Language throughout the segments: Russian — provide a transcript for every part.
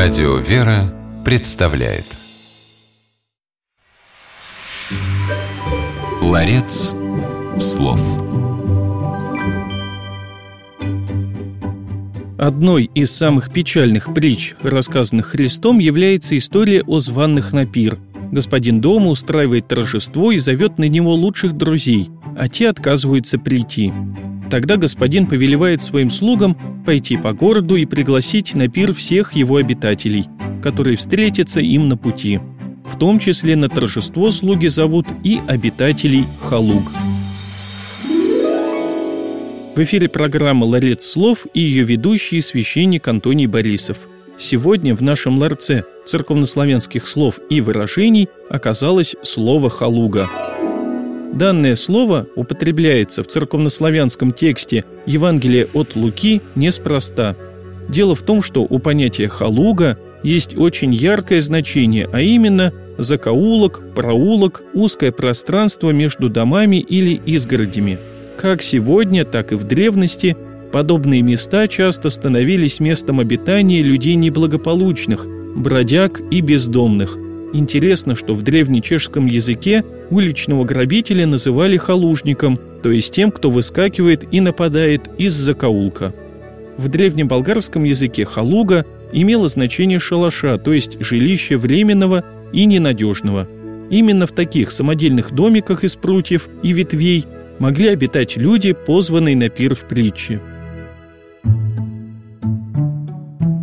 Радио «Вера» представляет Ларец слов Одной из самых печальных притч, рассказанных Христом, является история о званных на пир. Господин дома устраивает торжество и зовет на него лучших друзей, а те отказываются прийти. Тогда господин повелевает своим слугам пойти по городу и пригласить на пир всех его обитателей, которые встретятся им на пути. В том числе на торжество слуги зовут и обитателей Халуг. В эфире программа «Ларец слов» и ее ведущий священник Антоний Борисов. Сегодня в нашем ларце церковнославянских слов и выражений оказалось слово «халуга». Данное слово употребляется в церковнославянском тексте Евангелия от Луки неспроста. Дело в том, что у понятия «халуга» есть очень яркое значение, а именно закоулок, проулок, узкое пространство между домами или изгородями – как сегодня, так и в древности подобные места часто становились местом обитания людей неблагополучных, бродяг и бездомных. Интересно, что в древнечешском языке уличного грабителя называли халужником, то есть тем, кто выскакивает и нападает из закоулка. В древнеболгарском языке халуга имело значение шалаша, то есть жилище временного и ненадежного. Именно в таких самодельных домиках из прутьев и ветвей – могли обитать люди, позванные на пир в притче.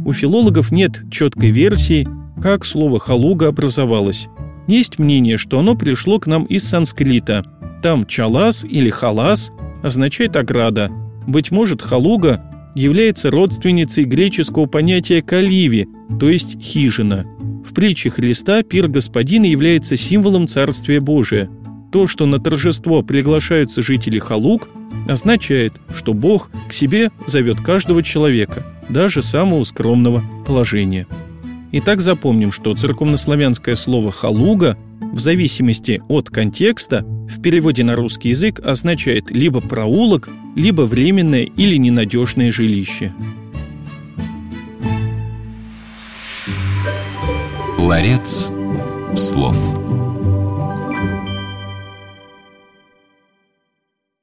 У филологов нет четкой версии, как слово «халуга» образовалось. Есть мнение, что оно пришло к нам из санскрита. Там «чалас» или «халас» означает «ограда». Быть может, «халуга» является родственницей греческого понятия «каливи», то есть «хижина». В притче Христа пир господина является символом Царствия Божия – то, что на торжество приглашаются жители Халук, означает, что Бог к себе зовет каждого человека, даже самого скромного положения. Итак, запомним, что церковнославянское слово «халуга» в зависимости от контекста в переводе на русский язык означает либо проулок, либо временное или ненадежное жилище. Ларец слов.